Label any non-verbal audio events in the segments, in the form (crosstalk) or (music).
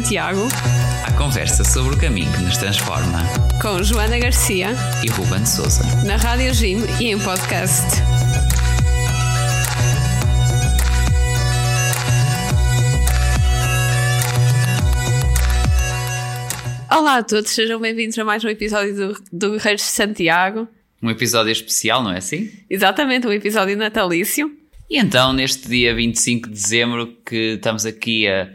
Santiago. A conversa sobre o caminho que nos transforma. Com Joana Garcia e Ruben Souza. Na Rádio Jim e em podcast. Olá a todos, sejam bem-vindos a mais um episódio do, do Guerreiros de Santiago. Um episódio especial, não é assim? Exatamente, um episódio natalício. E então, neste dia 25 de dezembro, que estamos aqui a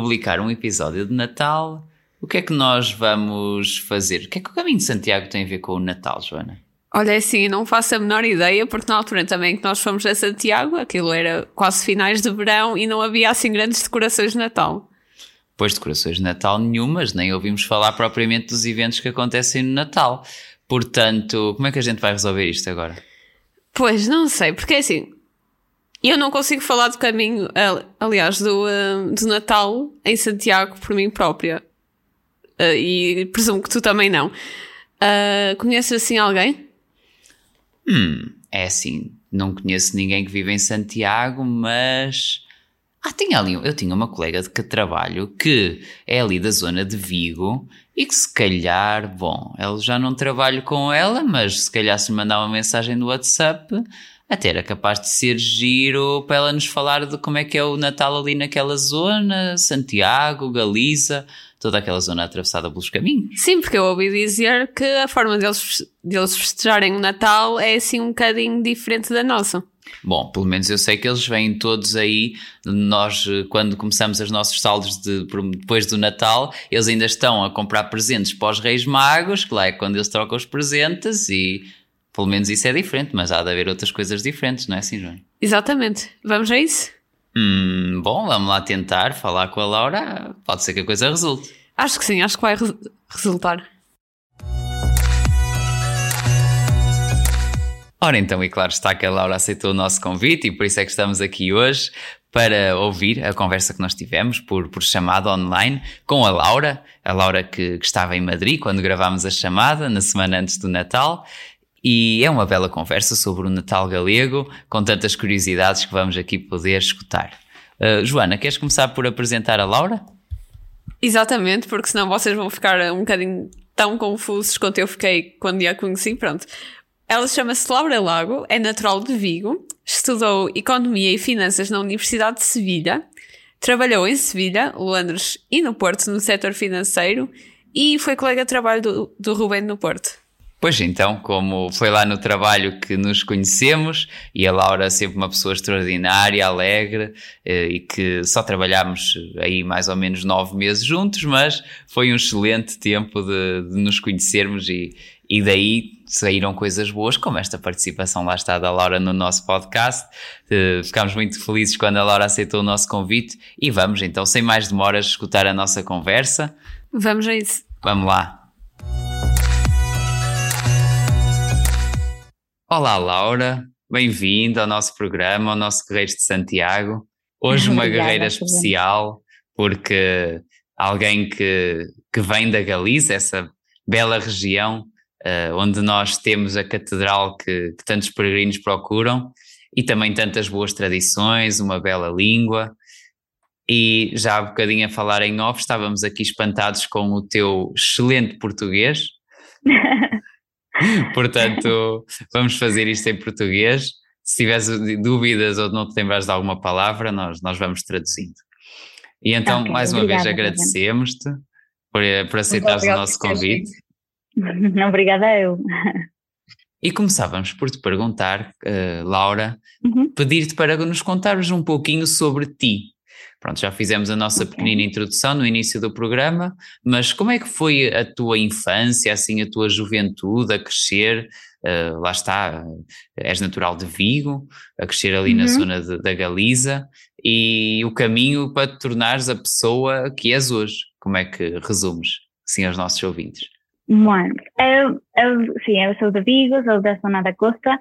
publicar um episódio de Natal, o que é que nós vamos fazer? O que é que o caminho de Santiago tem a ver com o Natal, Joana? Olha, é assim, não faço a menor ideia, porque na altura também que nós fomos a Santiago, aquilo era quase finais de verão e não havia assim grandes decorações de Natal. Pois decorações de Natal nenhumas, nem ouvimos falar propriamente dos eventos que acontecem no Natal. Portanto, como é que a gente vai resolver isto agora? Pois, não sei, porque é assim, eu não consigo falar do caminho, aliás, do, uh, do Natal em Santiago por mim própria. Uh, e presumo que tu também não. Uh, conheces assim alguém? Hum, é assim, não conheço ninguém que vive em Santiago, mas. Ah, tinha ali, eu tinha uma colega de que trabalho que é ali da zona de Vigo e que se calhar, bom, eu já não trabalho com ela, mas se calhar se mandar uma mensagem no WhatsApp, até era capaz de ser giro para ela nos falar de como é que é o Natal ali naquela zona, Santiago, Galiza, toda aquela zona atravessada pelos caminhos. Sim, porque eu ouvi dizer que a forma deles, deles festejarem o Natal é assim um bocadinho diferente da nossa. Bom, pelo menos eu sei que eles vêm todos aí. Nós, quando começamos os nossos saldos de, depois do Natal, eles ainda estão a comprar presentes para os Reis Magos, que lá é quando eles trocam os presentes e pelo menos isso é diferente, mas há de haver outras coisas diferentes, não é assim, João? Exatamente. Vamos a isso? Hum, bom, vamos lá tentar falar com a Laura. Pode ser que a coisa resulte. Acho que sim, acho que vai re resultar. Ora então, e claro está que a Laura aceitou o nosso convite e por isso é que estamos aqui hoje para ouvir a conversa que nós tivemos por, por chamada online com a Laura, a Laura que, que estava em Madrid quando gravámos a chamada na semana antes do Natal e é uma bela conversa sobre o Natal galego, com tantas curiosidades que vamos aqui poder escutar. Uh, Joana, queres começar por apresentar a Laura? Exatamente, porque senão vocês vão ficar um bocadinho tão confusos quanto eu fiquei quando a conheci. Pronto. Ela chama-se Laura Lago, é natural de Vigo, estudou Economia e Finanças na Universidade de Sevilha, trabalhou em Sevilha, Londres e no Porto no setor financeiro e foi colega de trabalho do, do Rubén no Porto. Pois então, como foi lá no trabalho que nos conhecemos, e a Laura sempre uma pessoa extraordinária, alegre, eh, e que só trabalhámos aí mais ou menos nove meses juntos, mas foi um excelente tempo de, de nos conhecermos e, e daí saíram coisas boas, como esta participação lá está da Laura no nosso podcast. Eh, ficámos muito felizes quando a Laura aceitou o nosso convite e vamos então, sem mais demoras, escutar a nossa conversa. Vamos a isso. Vamos lá. Olá, Laura. Bem-vinda ao nosso programa, ao nosso Guerreiros de Santiago. Hoje (laughs) uma Obrigada, guerreira especial, porque alguém que, que vem da Galiza, essa bela região uh, onde nós temos a catedral que, que tantos peregrinos procuram e também tantas boas tradições, uma bela língua. E já há bocadinho a falar em off, estávamos aqui espantados com o teu excelente português. (laughs) (laughs) Portanto, vamos fazer isto em português. Se tiveres dúvidas ou não te lembras de alguma palavra, nós, nós vamos traduzindo. E então, okay, mais uma vez, agradecemos-te por, por aceitares o nosso convite. (laughs) Obrigada eu. E começávamos por te perguntar, uh, Laura, uhum. pedir-te para nos contares um pouquinho sobre ti. Pronto, já fizemos a nossa pequenina introdução no início do programa, mas como é que foi a tua infância, assim, a tua juventude a crescer? Uh, lá está, és natural de Vigo, a crescer ali uhum. na zona de, da Galiza, e o caminho para te tornares a pessoa que és hoje. Como é que resumes, assim, aos nossos ouvintes? Bueno, eu, eu, sim, eu sou de Vigo, sou da zona da costa,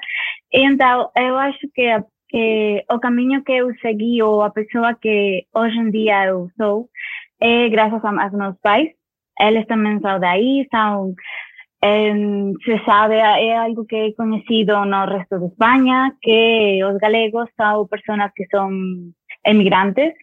então eu acho que a eh, o camiño que eu segui ou a persoa que hoxe en día eu sou é grazas a, aos meus pais. Eles tamén son aí, son eh, se sabe, é algo que é coñecido no resto de España, que os galegos son personas que son emigrantes,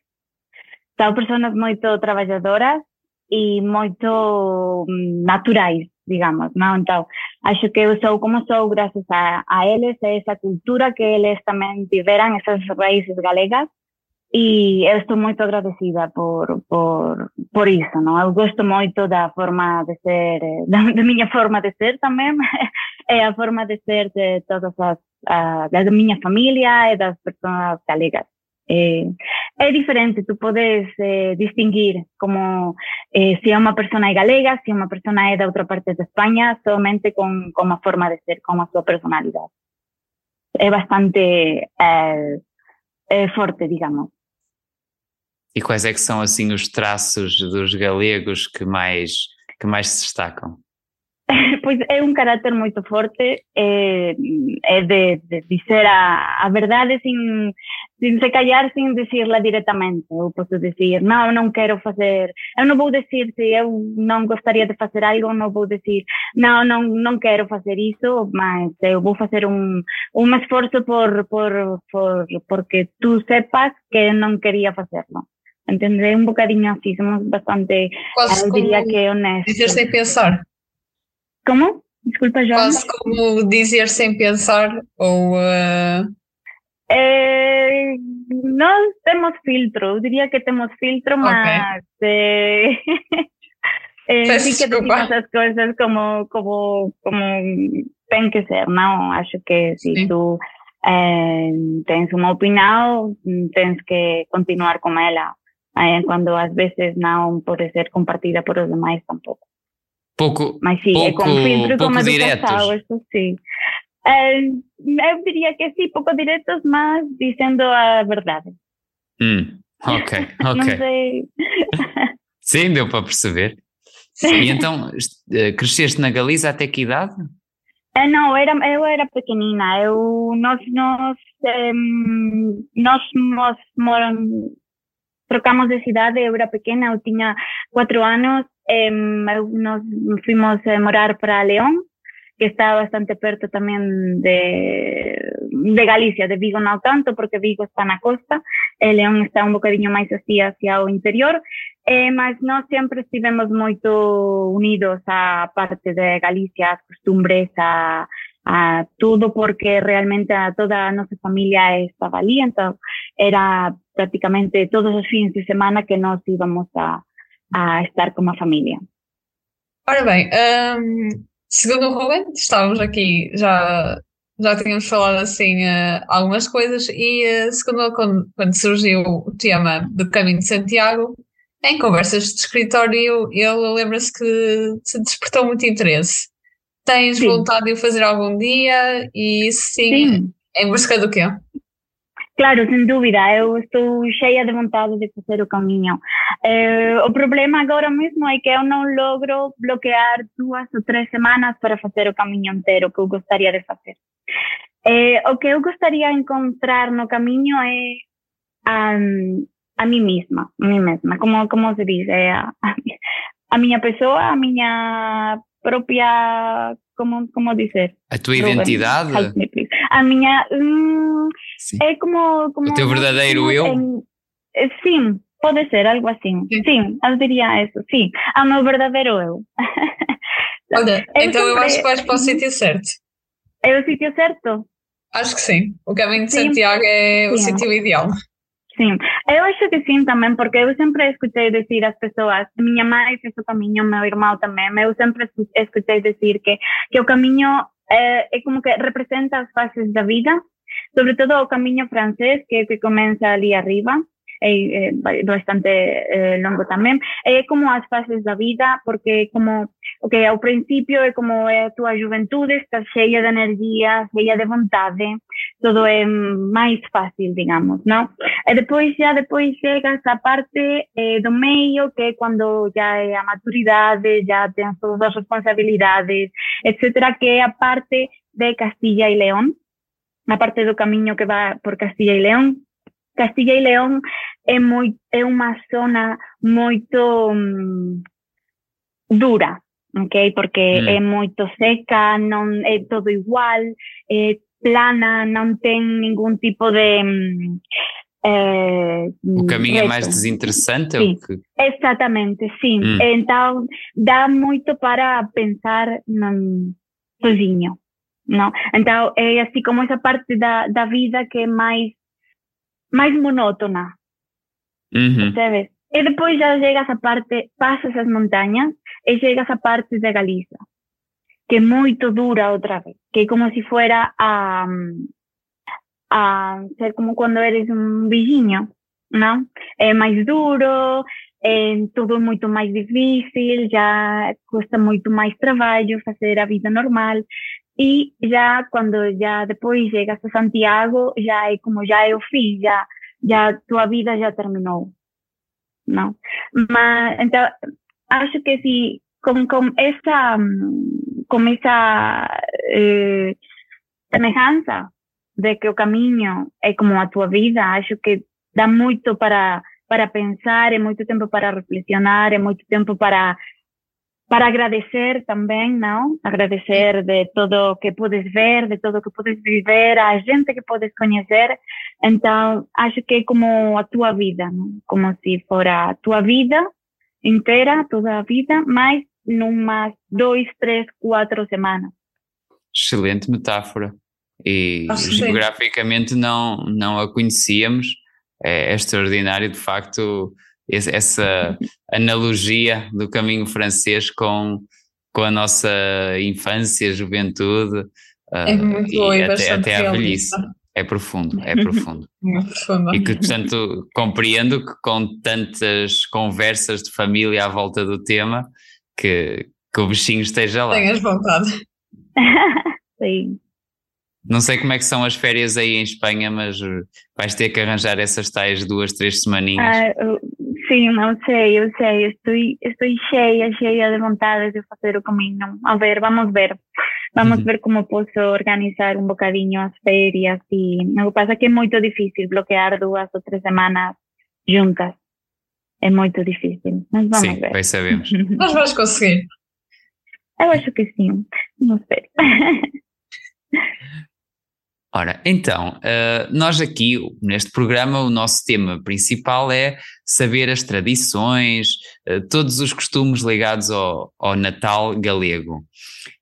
son personas moito traballadoras e moito mm, naturais. Digamos, non? Então, acho que eu sou como sou graças a, a eles, a esa cultura que eles tamén tiveran, esas raíces galegas, e eu estou moito agradecida por, por, por iso, non? Eu gosto moito da forma de ser, (laughs) da, da miña forma de ser tamén, (laughs) e a forma de ser de todas as, a, da miña familia e das persoas galegas. Eh, é diferente, tú podes eh, distinguir como eh, se é unha persona é galega, se é unha persona é da outra parte de España, somente con, con a forma de ser, con a súa personalidade. É bastante eh, eh, forte, digamos. E quais é que são assim os traços dos galegos que mais, que mais se destacam? (laughs) Pois é um caráter muito forte, é, é de, de dizer a, a verdade sem, sem se calhar, sem dizê-la diretamente. Eu posso não, eu não quero fazer, eu não vou dizer se eu não gostaria de fazer algo, não vou dizer, não, não, não quero fazer isso, mas eu vou fazer um, um esforço por, por, por, porque tu sepas que não queria fazê-lo. Entender un bocadinho así, somos bastante, Quase diría que honestos. Dizer sem pensar. Como? Desculpa, João. Quase como dizer sem pensar ou. Uh... Eh, nós temos filtro, eu diria que temos filtro, mas okay. eh, (laughs) eh, sí que decimos as coisas como, como, como tem que ser, não? Acho que se sí. tu eh, tens uma opinião, tens que continuar com ela. eh, cuando a veces no puede ser compartida por los demás tampoco. Pouco, Mas sim, pouco, é pouco como diretos. eso sí. Eh, eu diría que sí, pouco diretos, mas diciendo a verdade. Hum, ok, (laughs) ok. (laughs) Sim, deu para perceber. E então, eh, cresceste na Galiza até que idade? Eh, não, era, eu era pequenina. Eu, nós, nós, um, nós, nós moramos trocamos de cidade, eu era pequena, eu tinha quatro anos, eh, nós fomos morar para León, que está bastante perto tamén de, de Galicia, de Vigo non tanto, porque Vigo está na costa, e León está un bocadinho máis así hacia o interior, eh, mas nós sempre estivemos moito unidos á parte de Galicia, as costumbres, a, a todo porque realmente a toda a nosa familia estaba ali, entón era prácticamente todos os fins de semana que nós íbamos a, a estar como a familia. Ora bem, um, segundo o Ruben, estávamos aqui, já, já tínhamos falado assim uh, algumas coisas e uh, segundo quando, quando surgiu o tema do Caminho de Santiago, em conversas de escritório, ele lembra-se que se despertou muito interesse. Tens sim. vontade de o fazer algum dia? E sim, sim. em busca do quê? Claro, sem dúvida, eu estou cheia de vontade de fazer o caminho. Eh, o problema agora mesmo é que eu não logro bloquear duas ou três semanas para fazer o caminho inteiro que eu gostaria de fazer. Eh, o que eu gostaria de encontrar no caminho é a, a mim mesma, a mim mesma, como, como se diz, é a, a minha pessoa, a minha própria, como, como dizer? A tua identidade? A minha, hum, é como, como... O teu verdadeiro eu? Em, eh, sim, pode ser, algo assim. Sim, sim eu diria isso, sim. A meu verdadeiro eu. (laughs) Olha, eu então sempre, eu acho que vais para o sítio certo. É o sítio certo? Acho que sim. O caminho de sim. Santiago é sim. o sítio ideal. Sim, eu acho que sim também, porque eu sempre escutei dizer às pessoas, minha mãe fez o caminho, meu irmão também, eu sempre escutei dizer que, que o caminho é, é como que representa as fases da vida, sobretudo o caminho francês, que, que começa ali arriba, é, é bastante é, longo também. É como as fases da vida, porque como, ok, ao princípio é como é a tua juventude, estás cheia de energia, cheia de vontade, todo é máis fácil, digamos, não? E depois, já depois chega essa parte eh, do meio, que é quando já é a maturidade, já tens todas as responsabilidades, etc., que é a parte de Castilla y León, a parte do camiño que va por Castilla y León, Castilla y León é, moi, é unha zona moito um, dura, ok? Porque mm. é moito seca, non é todo igual, é plana, non ten ningún tipo de... Um, É, o caminho reto. é mais desinteressante? Sim, que... Exatamente, sim. Hum. Então dá muito para pensar no, sozinho. Não? Então é assim como essa parte da, da vida que é mais, mais monótona. Uhum. Sabes? E depois já chega essa parte, passas as montanhas e chega essa parte da Galiza, que é muito dura outra vez, que é como se fuera a, a ser como quando eres um bichinho, não? É mais duro, é tudo muito mais difícil, já custa muito mais trabalho fazer a vida normal. E já quando já depois chegas a Santiago, já é como já é o fim, já, já vida já terminou. Não? Mas, então, acho que se com, com essa, com essa eh, semelhança de que o caminho é como a tua vida, acho que dá muito para, para pensar, é muito tempo para reflexionar, é muito tempo para para agradecer também, não? Agradecer de tudo que podes ver, de tudo que podes viver, a gente que podes conhecer. Então, acho que é como a tua vida, não? como se fora a tua vida inteira, toda a vida, mas numas dois, três, quatro semanas. Excelente metáfora. E Acho geograficamente não, não a conhecíamos. É, é extraordinário, de facto, essa analogia do caminho francês com, com a nossa infância, juventude é muito uh, e, e até, até à velhice. É profundo, é (laughs) profundo. e que, portanto, compreendo que com tantas conversas de família à volta do tema, que, que o bichinho esteja lá. Tenhas vontade. (laughs) Sim. Não sei como é que são as férias aí em Espanha, mas vais ter que arranjar essas tais duas, três semaninhas. Ah, sim, não sei, eu sei, estou, estou cheia, cheia de vontade de fazer o caminho. A ver, vamos ver. Vamos uhum. ver como posso organizar um bocadinho as férias e o que passa é que é muito difícil bloquear duas ou três semanas juntas. É muito difícil, mas vamos sim, ver. Sim, sabemos. mas vais conseguir. Eu acho que sim, não sei. Ora, então, uh, nós aqui neste programa, o nosso tema principal é saber as tradições, uh, todos os costumes ligados ao, ao Natal galego.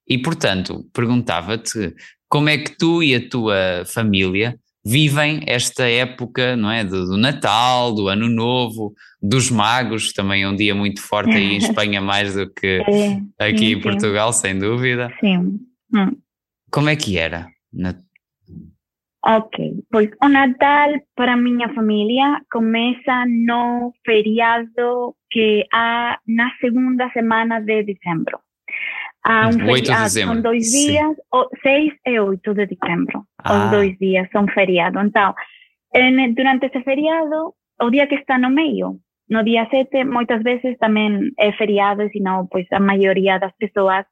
E, portanto, perguntava-te como é que tu e a tua família vivem esta época, não é? Do, do, Natal, do Ano Novo, dos Magos, também é um dia muito forte aí em (laughs) Espanha, mais do que é, aqui sim, em Portugal, sim. sem dúvida. Sim. Hum. Como é que era? Na... Ok, pois o Natal para minha família começa no feriado que há na segunda semana de dezembro. Há um feriado, são dois dias, seis e oito de dezembro. Ah. Os dois dias são feriado. Então, durante esse feriado, o dia que está no meio, no dia 7, muitas vezes também é feriado, senão, pois, a maioria das pessoas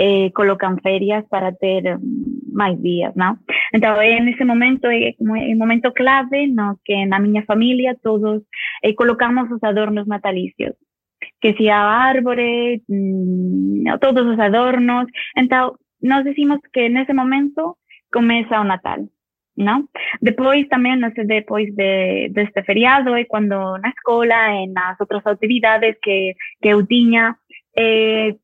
eh, colocam férias para ter mais dias, não? Então, é nesse momento, é um momento clave no que na minha família todos eh, colocamos os adornos natalícios. Que se a árvore, mmm, todos os adornos. Então, nós decimos que nesse momento começa o Natal, não? Depois também, não sei, depois de, deste feriado, é quando na escola, e nas outras atividades que, que eu tinha, eh,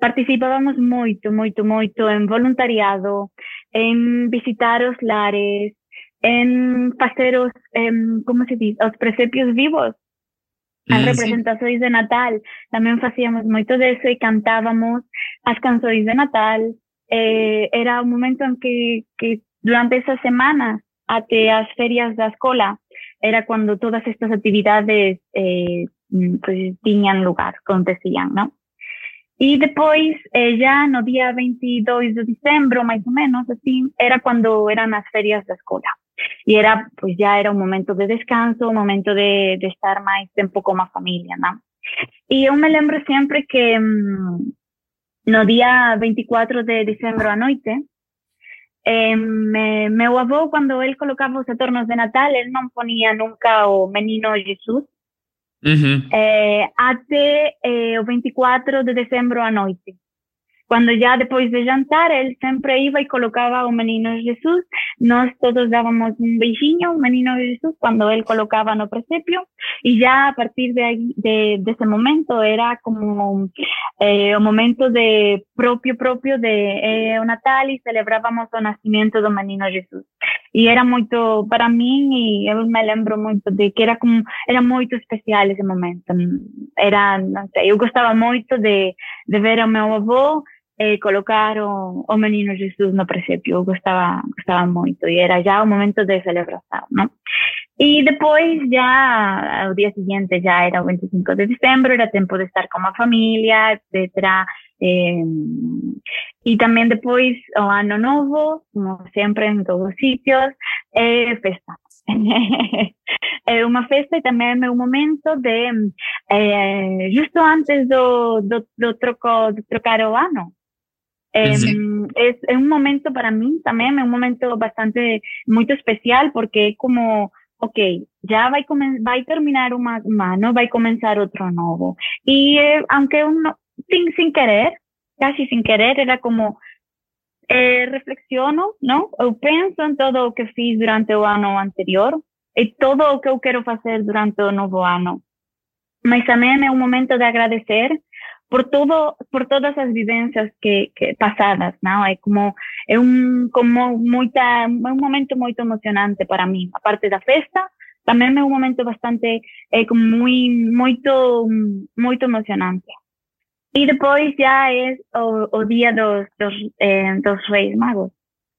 participábamos moito, moito, moito en voluntariado, en visitar os lares, en facer os, em, como se diz, os presepios vivos, as representações de Natal. Tamén facíamos moito deso e cantábamos as canções de Natal. Eh, era un momento en que, que durante esa semana até as ferias da escola era cando todas estas actividades eh, pues, tiñan lugar, acontecían, ¿no? E depois, já no dia 22 de dezembro, mais ou menos, assim, era quando eram as férias da escola. E era, pois já era um momento de descanso, um momento de, de estar mais tempo com a família, não? E eu me lembro sempre que hum, no dia 24 de dezembro à noite, eh, me, meu avô, quando ele colocava os adornos de Natal, ele não ponia nunca o menino Jesus, Uhum. É, até é, o 24 de dezembro à noite. Cuando ya después de jantar, él siempre iba y colocaba un menino Jesús. Nos todos dábamos un beijinho, un menino Jesús, cuando él colocaba no presepio. Y ya a partir de, de, momento era como eh, un momento de propio, propio de eh, Natal y celebrábamos el nacimiento del menino Jesús. Y era muy, para mí, y yo me lembro mucho de que era como, era muy especial ese momento. Era, no sé, yo gustaba mucho de, de ver a mi avô eh, colocar o, o menino Jesús no presepio, gostava, gostava muito e era já o momento de celebração, não? E depois já, o dia seguinte já era o 25 de dezembro, era tempo de estar com a família, etc. Eh, e também depois o ano novo, como sempre em todos os sítios, é festa. (laughs) é uma festa e também é meu momento de, eh, justo antes do, do, do, troco, de trocar o ano, es, un momento para mí también, es un momento bastante, muy especial porque es como, ok, ya va a, va a terminar un mano, va a comenzar otro nuevo. Y eh, aunque uno, sin, sin querer, casi sin querer, era como, eh, reflexiono, ¿no? Yo pienso en todo lo que fiz durante el año anterior y todo lo que yo quiero hacer durante el nuevo año. Mas también es un momento de agradecer por todo, por todas las vivencias que, que pasadas, ¿no? Es como, es un, como muita, un momento muy emocionante para mí. Aparte de la fiesta, también es un momento bastante, eh, como muy, muy, muy emocionante. Y después ya es o, día dos, dos, eh, dos Reyes Magos.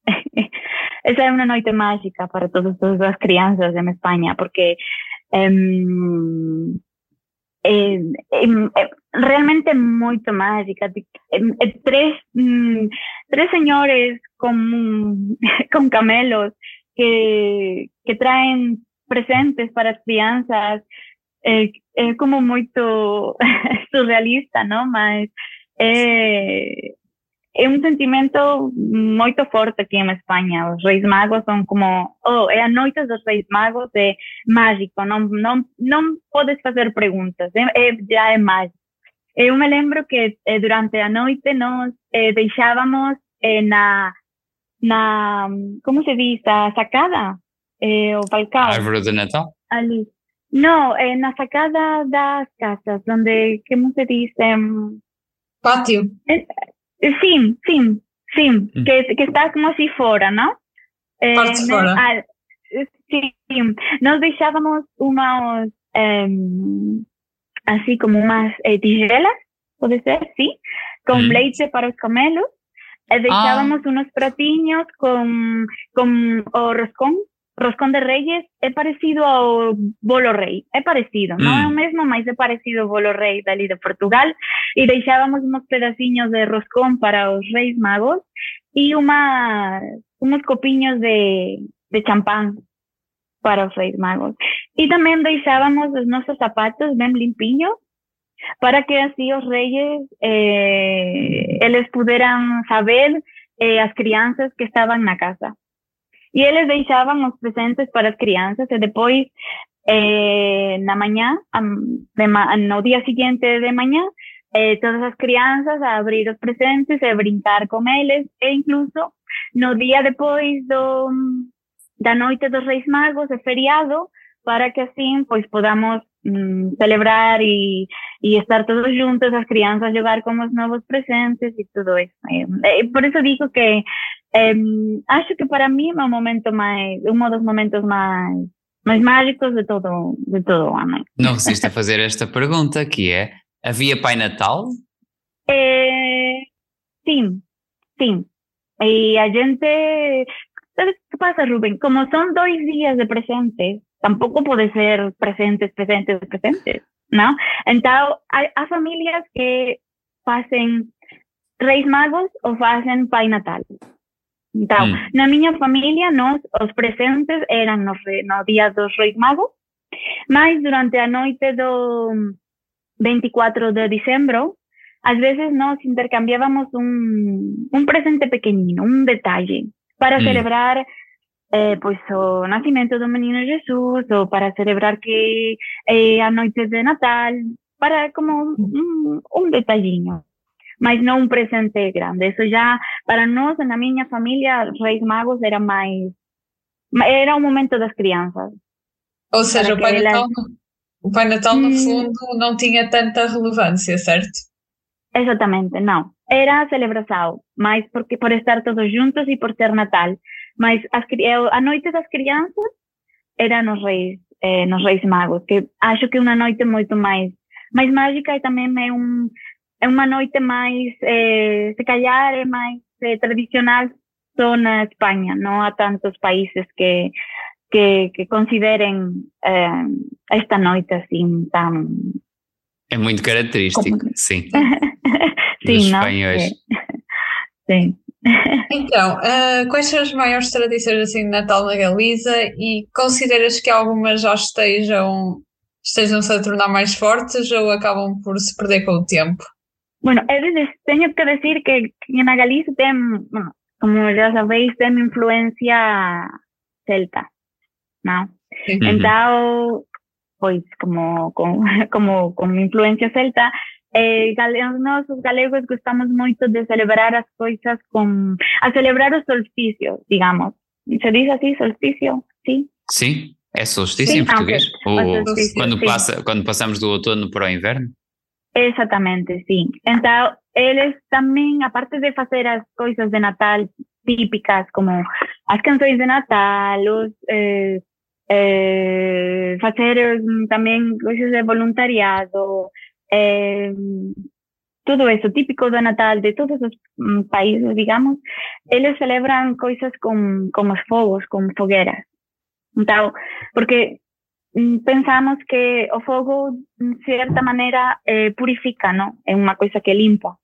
(laughs) Esa es una noche mágica para todas las crianzas en España, porque em, eh, eh, realmente moito mágica. Tres, mm, tres señores (laughs) con, camelos que, que traen presentes para as crianças é, é como muito (laughs) surrealista, não? Mas é, é um sentimento muito forte aqui em Espanha. Os Reis Magos são como, oh, é a noite dos Reis Magos, é mágico, não, não, não podes fazer perguntas, é, é, já é mágico. Eu me lembro que eh, durante a noite nós eh, deixávamos eh, na, na, como se diz, a sacada, eh, o balcão. Árvore de Natal? Ali. Não, eh, na sacada das casas, onde, como se Pátio. Eh, sim, sim, sim, hum. que, que está como assim fora, não? Eh. Ah, sim, nós deixávamos umas... Eh, así como unas eh, tijeras, puede ser, sí, con leche para los camelos. Eh, dejábamos ah. unos platiños con, con o roscón, roscón de reyes, es parecido a bolo rey, es parecido, no es lo mismo, mas es parecido a bolo rey de, de Portugal, y dejábamos unos pedaciños de roscón para los reyes magos y una, unos copiños de, de champán para los Reis Magos. Y también dejábamos nuestros zapatos bien limpios para que así los reyes eh, les pudieran saber eh, las crianzas que estaban en la casa. Y les dejábamos presentes para las crianzas y después eh, la mañana, no día siguiente de mañana, eh, todas las crianzas a abrir los presentes, a brincar con ellos e incluso no día después do, da noite dos Reis Magos, é feriado, para que assim pois podamos mm, celebrar e, e estar todos juntos, as crianças jogar com os novos presentes e tudo isso. Eh, por isso digo que eh, acho que para mim é um momento mais, um dos momentos mais mais mágicos de todo, de todo o ano. Não resiste a fazer esta pergunta, que é, havia Pai Natal? É, sim, sim. E a gente ¿Sabes qué pasa, Rubén? Como son dos días de presentes, tampoco puede ser presentes, presentes, presentes, ¿no? Entonces, hay, hay familias que hacen Reis Magos o hacen Pai Natal. Então, mm. na minha família, nós, os presentes eram nos, no días dos Reis Magos, mas durante a noite do 24 de dezembro, às vezes nós intercambiábamos um, um presente pequenino, um detalhe para mm. celebrar eh, pues o nacimiento del menino Jesús o para celebrar que eh, a noite de Natal, para como un, un detallinho. mas não um presente grande. Isso já, para nós, na minha família, Reis Magos era mais. Era o momento das crianças. Ou seja, o Pai, elas... Natal, o Pai Natal, no hum. fundo, não tinha tanta relevância, certo? Exatamente, não. Era a celebração, mas porque por estar todos juntos e por ser Natal. Mas as, a noite das crianças era nos Reis, eh, nos Reis Magos, que acho que é uma noite muito mais, mais mágica e também é, um, é uma noite mais, eh, se calhar, é mais eh, tradicional só na Espanha. Não há tantos países que que, que considerem eh, esta noite assim tão. É muito característico, como... sim. (laughs) sim, Dos não? espanhóis. É. Sim. Então, uh, quais são as maiores tradições assim de Natal na Galiza e consideras que algumas já estejam estejam-se a tornar mais fortes ou acabam por se perder com o tempo? Bueno, he de, que dizer que na Galiza tem, como já sabéis, tem influência celta, não? Sí. Entonces, uhum. como, (laughs) como, como, con celta, eh, nós, os galegos, gostamos muito de celebrar as coisas com. a celebrar o solstício, digamos. Se diz assim, solstício? Sim? Sim, é solstício sim, em português? Ou quando, passa, quando passamos do outono para o inverno? Exatamente, sim. Então, eles também, a parte de fazer as coisas de Natal típicas, como as canções de Natal, os, eh, eh, fazer também coisas de voluntariado, eh, todo eso típico de Natal de todos os mm, países, digamos, eles celebran coisas con, con os fogos, con fogueras. Então, porque mm, pensamos que o fogo, de certa maneira, eh, purifica, não? É uma coisa que limpa.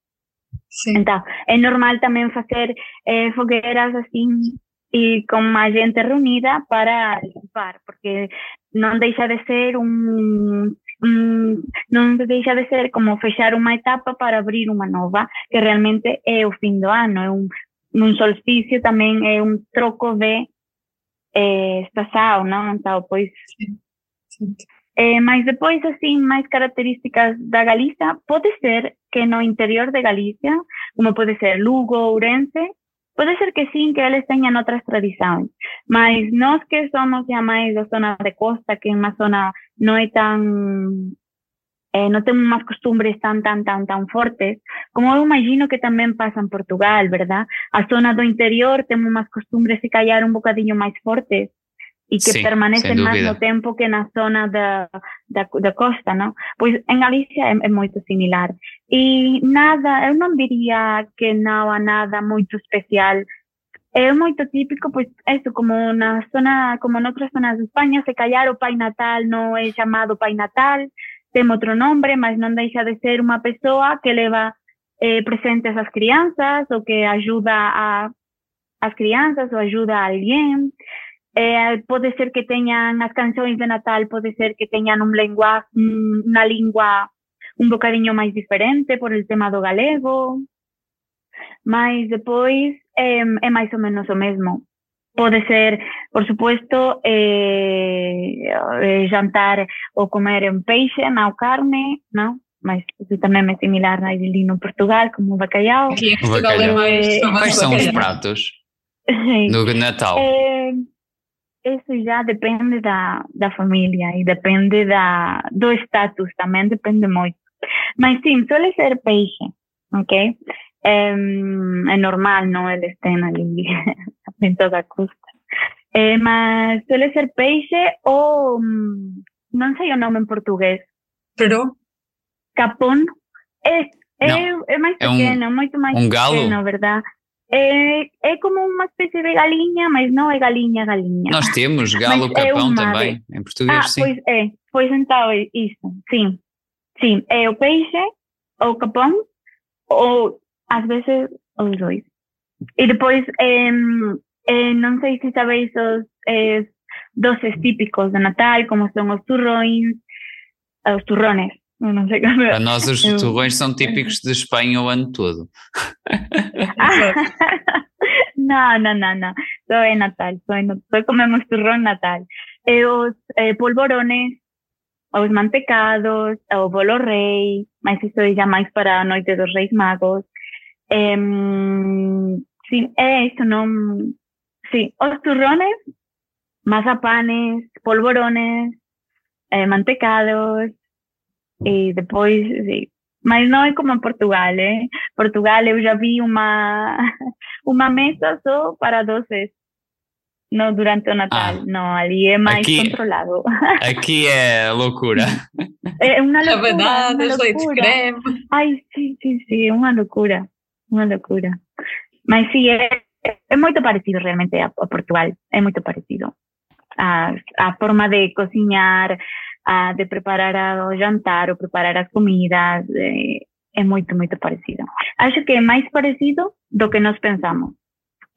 Sim. Então, é normal também fazer eh, fogueiras assim e com a gente reunida para limpar, porque não deixa de ser um Mm, non deixa de ser como fechar unha etapa para abrir unha nova, que realmente é o fin do ano, é un, un solsticio tamén é un troco de eh, estação, non? Então, pois... Eh, mas depois, assim, máis características da Galiza, pode ser que no interior de Galicia, como pode ser Lugo, Ourense, Pode ser que sim, que eles tenham outras tradições, mas nós que somos já mais da zona de costa, que é uma zona não é tão eh, não temos umas costumbres tão, tão, tão, tão fortes, como eu imagino que também passa em Portugal, verdade? A zona do interior tem umas costumbres se calhar um bocadinho mais fortes, e que Sim, permanecem mais no tempo que na zona da, da, da costa, não? Pois em Galícia é, é, muito similar. E nada, eu não diria que não há nada muito especial. É muito típico, pois, isso, como na zona, como em outras zonas de Espanha, se calhar o Pai Natal não é chamado Pai Natal, tem outro nome, mas não deixa de ser uma pessoa que leva eh, presentes às crianças, ou que ajuda a, as crianças, ou ajuda a alguém. Eh, pode ser que tenham as canções de Natal, pode ser que tenham um lengua, uma língua um bocadinho mais diferente por el tema do galego, mas depois é, é mais ou menos o mesmo. Pode ser, por supuesto, eh, eh, jantar ou comer um peixe, não carne, não? Mas isso também é similar ali no Portugal, como o bacalhau. Aqui em Portugal é mais... Quais são os pratos (laughs) no Natal? É, isso já depende da, da família e depende da, do status também, depende muito. Mas sim, suele ser peixe, ok? É, é normal, não? Eles têm ali (laughs) em toda costa. É, mas suele ser peixe ou, não sei o nome em português. Pero? Capón. É, é, é mais pequeno, é um, muito mais um galo? pequeno, verdade? É, é como uma espécie de galinha, mas não é galinha, galinha. Nós temos (laughs) galo capão é também, em português, ah, sim. Pois é, pois então é isso, sim. Sí, é o peixe, o capón, ou ás veces os dois. E depois, eh, eh, non sei se sabéis os eh, doces típicos de Natal, como son os turrões, eh, os turrones. Non sei como... Para nós os turrões são típicos de Espanha o ano todo. (laughs) Não, não, não, não. Só é Natal, só, é, só comemos turrón Natal. E os eh, polvorones, os mantecados, o bolo rei, mas isto já mais para a noite dos reis magos. Um, sim, é isso, não... Sim, os turrones, mazapanes, polvorones, eh, mantecados, e depois, sim. mas não é como em Portugal, eh? Portugal eu já vi uma, uma (laughs) mesa só para doces no durante o Natal, ah, no, ali é mais aqui, controlado. (laughs) Aqui é loucura. É uma loucura. Rabanadas, leite creme. Ai, sim, sim, sim, uma loucura, uma loucura. Mas sim, é, é muito parecido realmente a, a Portugal, é muito parecido. A, a forma de cozinhar, a, de preparar o jantar ou preparar as comidas, é, é muito, muito parecido. Acho que é mais parecido do que nós pensamos.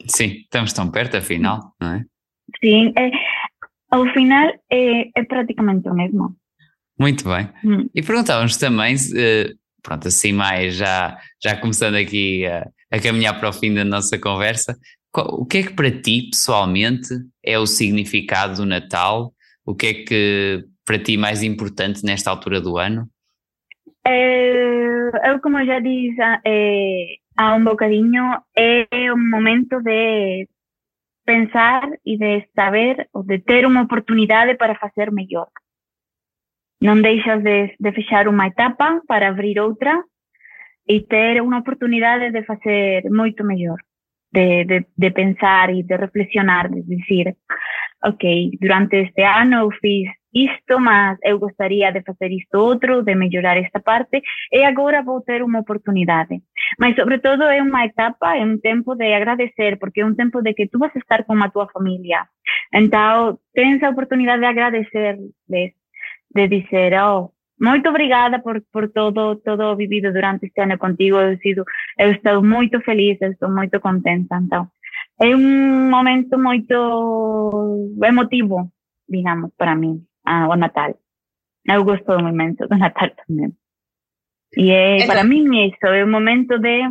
Sim, estamos tão perto, afinal, não é? Sim, é, ao final é, é praticamente o mesmo. Muito bem. Hum. E perguntávamos também, uh, pronto, assim mais já, já começando aqui a, a, caminhar para o fim da nossa conversa, qual, o que é que para ti, pessoalmente, é o significado do Natal? O que é que para ti mais importante nesta altura do ano? É, eu, como já disse, é, a un bocadinho é un momento de pensar e de saber ou de ter unha oportunidade para facer mellor. Non deixas de, de fechar unha etapa para abrir outra e ter unha oportunidade de facer moito mellor, de, de, de pensar e de reflexionar, de dicir, ok, durante este ano eu fiz isto, mas eu gostaria de fazer isto outro, de melhorar esta parte, e agora vou ter uma oportunidade. Mas, sobretudo, é uma etapa, é um tempo de agradecer, porque é um tempo de que tu vas estar com a tua família. Então, tens a oportunidade de agradecer, de, de dizer, oh, muito obrigada por, por todo todo vivido durante este ano contigo. Eu, sido, eu estou muito feliz, eu estou muito contenta. Então, é um momento muito emotivo, digamos, para mim ah, o Natal. Eu gosto momento do Natal também. E para mim isso, é o momento de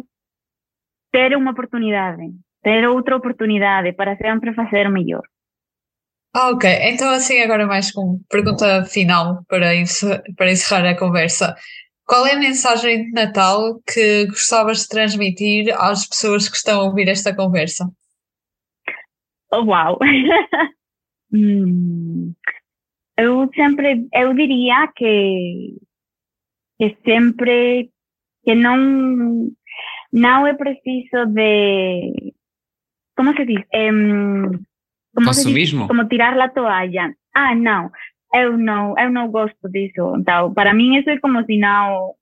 ter uma oportunidade, ter outra oportunidade para sempre fazer o melhor. Ok. Então, assim, agora mais com pergunta final para, encerrar, para encerrar a conversa. Qual é a mensagem de Natal que gostavas de transmitir às pessoas que estão a ouvir esta conversa? Oh, uau! (laughs) hum, eu sempre, eu diria que, que sempre, que não, não é preciso de, como se diz? Um, como Consumismo? Como tirar a toalha. Ah, não, eu não, eu não gosto disso. Então, para mim isso é como se não,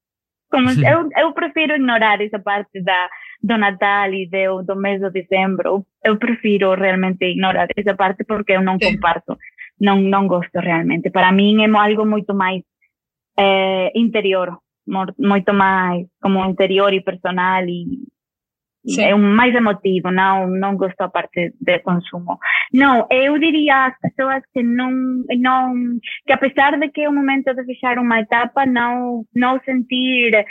como eu, eu prefiro ignorar essa parte da do Natal e do, do mês de dezembro. Eu prefiro realmente ignorar essa parte porque eu não comparto não, não gosto realmente. Para mim é algo muito mais é, interior, muito mais como interior e personal e Sim. é um mais emotivo, não, não gosto da parte de consumo. Não, eu diria às pessoas que não, não, que apesar de que é o momento de fechar uma etapa, não, não sentir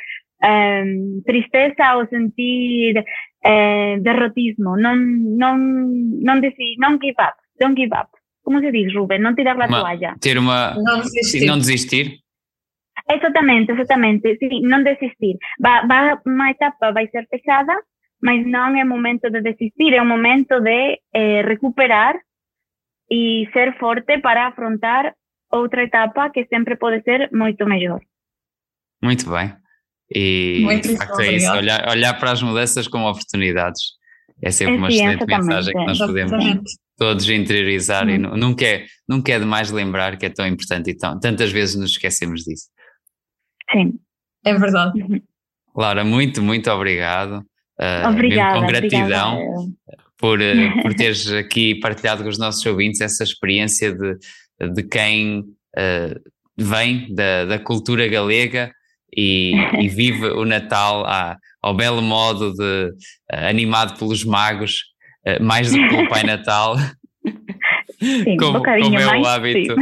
um, tristeza ou sentir uh, derrotismo, não, não, não, decidir, não give up, don't give up como se diz, Rubén? Não tirar a toalha. Ter uma. Não desistir. Não desistir. Exatamente, exatamente. Sim, não desistir. Vai, vai, uma etapa vai ser pesada, mas não é momento de desistir, é um momento de eh, recuperar e ser forte para afrontar outra etapa que sempre pode ser muito melhor. Muito bem. E muito de facto é isso, olhar, olhar para as mudanças como oportunidades. É sempre é, uma sim, excelente mensagem que nós podemos todos interiorizar e nunca é, nunca é demais lembrar que é tão importante e tão, tantas vezes nos esquecemos disso. Sim, é verdade. Uhum. Laura, muito, muito obrigado. Uh, obrigada, com gratidão obrigada. por, uh, (laughs) por teres aqui partilhado com os nossos ouvintes essa experiência de, de quem uh, vem da, da cultura galega e, e (laughs) vive o Natal à, ao belo modo de animado pelos magos eh, mais do que pelo Pai Natal. (laughs) Sim, como, um como é o hábito.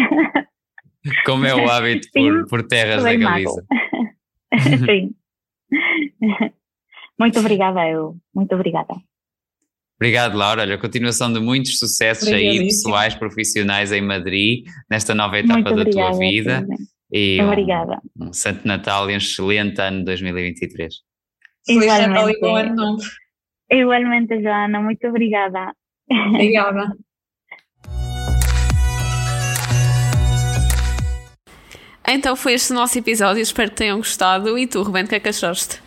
Como é o hábito por, por terras da Galiza. (laughs) (laughs) Sim. Muito obrigada, eu. Muito obrigada. Obrigado, Laura. Olha, continuação de muitos sucessos aí, pessoais, profissionais em Madrid, nesta nova etapa da tua vida. E Obrigada. Um, um Santo Natal e um excelente ano 2023. Igualmente. bom ano novo. Igualmente, Joana, muito obrigada. Obrigada. Então foi este o nosso episódio, espero que tenham gostado. E tu, Ruben, o que é que achaste?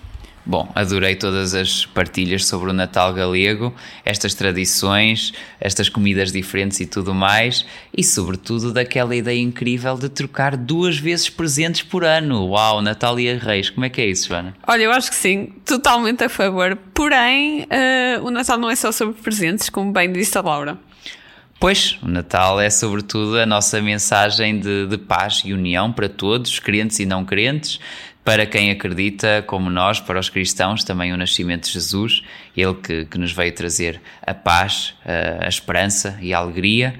Bom, adorei todas as partilhas sobre o Natal galego, estas tradições, estas comidas diferentes e tudo mais, e sobretudo daquela ideia incrível de trocar duas vezes presentes por ano. Uau, Natal e Reis, como é que é isso, Joana? Olha, eu acho que sim, totalmente a favor. Porém, uh, o Natal não é só sobre presentes, como bem disse a Laura. Pois, o Natal é sobretudo a nossa mensagem de, de paz e união para todos, crentes e não crentes, para quem acredita, como nós, para os cristãos, também o nascimento de Jesus, ele que, que nos veio trazer a paz, a, a esperança e a alegria.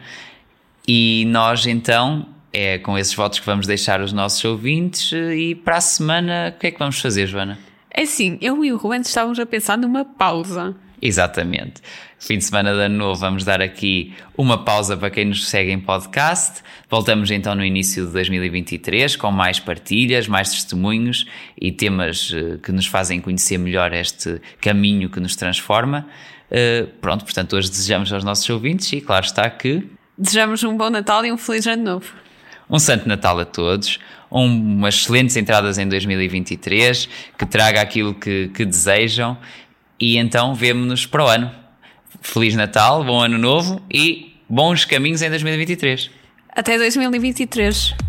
E nós então, é com esses votos que vamos deixar os nossos ouvintes. E para a semana, o que é que vamos fazer, Joana? É assim, eu e o Ruben estávamos a pensar numa pausa. Exatamente. Fim de semana de ano novo, vamos dar aqui uma pausa para quem nos segue em podcast. Voltamos então no início de 2023 com mais partilhas, mais testemunhos e temas eh, que nos fazem conhecer melhor este caminho que nos transforma. Uh, pronto, portanto, hoje desejamos aos nossos ouvintes e, claro está, que. Desejamos um bom Natal e um feliz Ano Novo. Um Santo Natal a todos, umas excelentes entradas em 2023, que traga aquilo que, que desejam e então vemo-nos para o ano. Feliz Natal, bom ano novo e bons caminhos em 2023. Até 2023.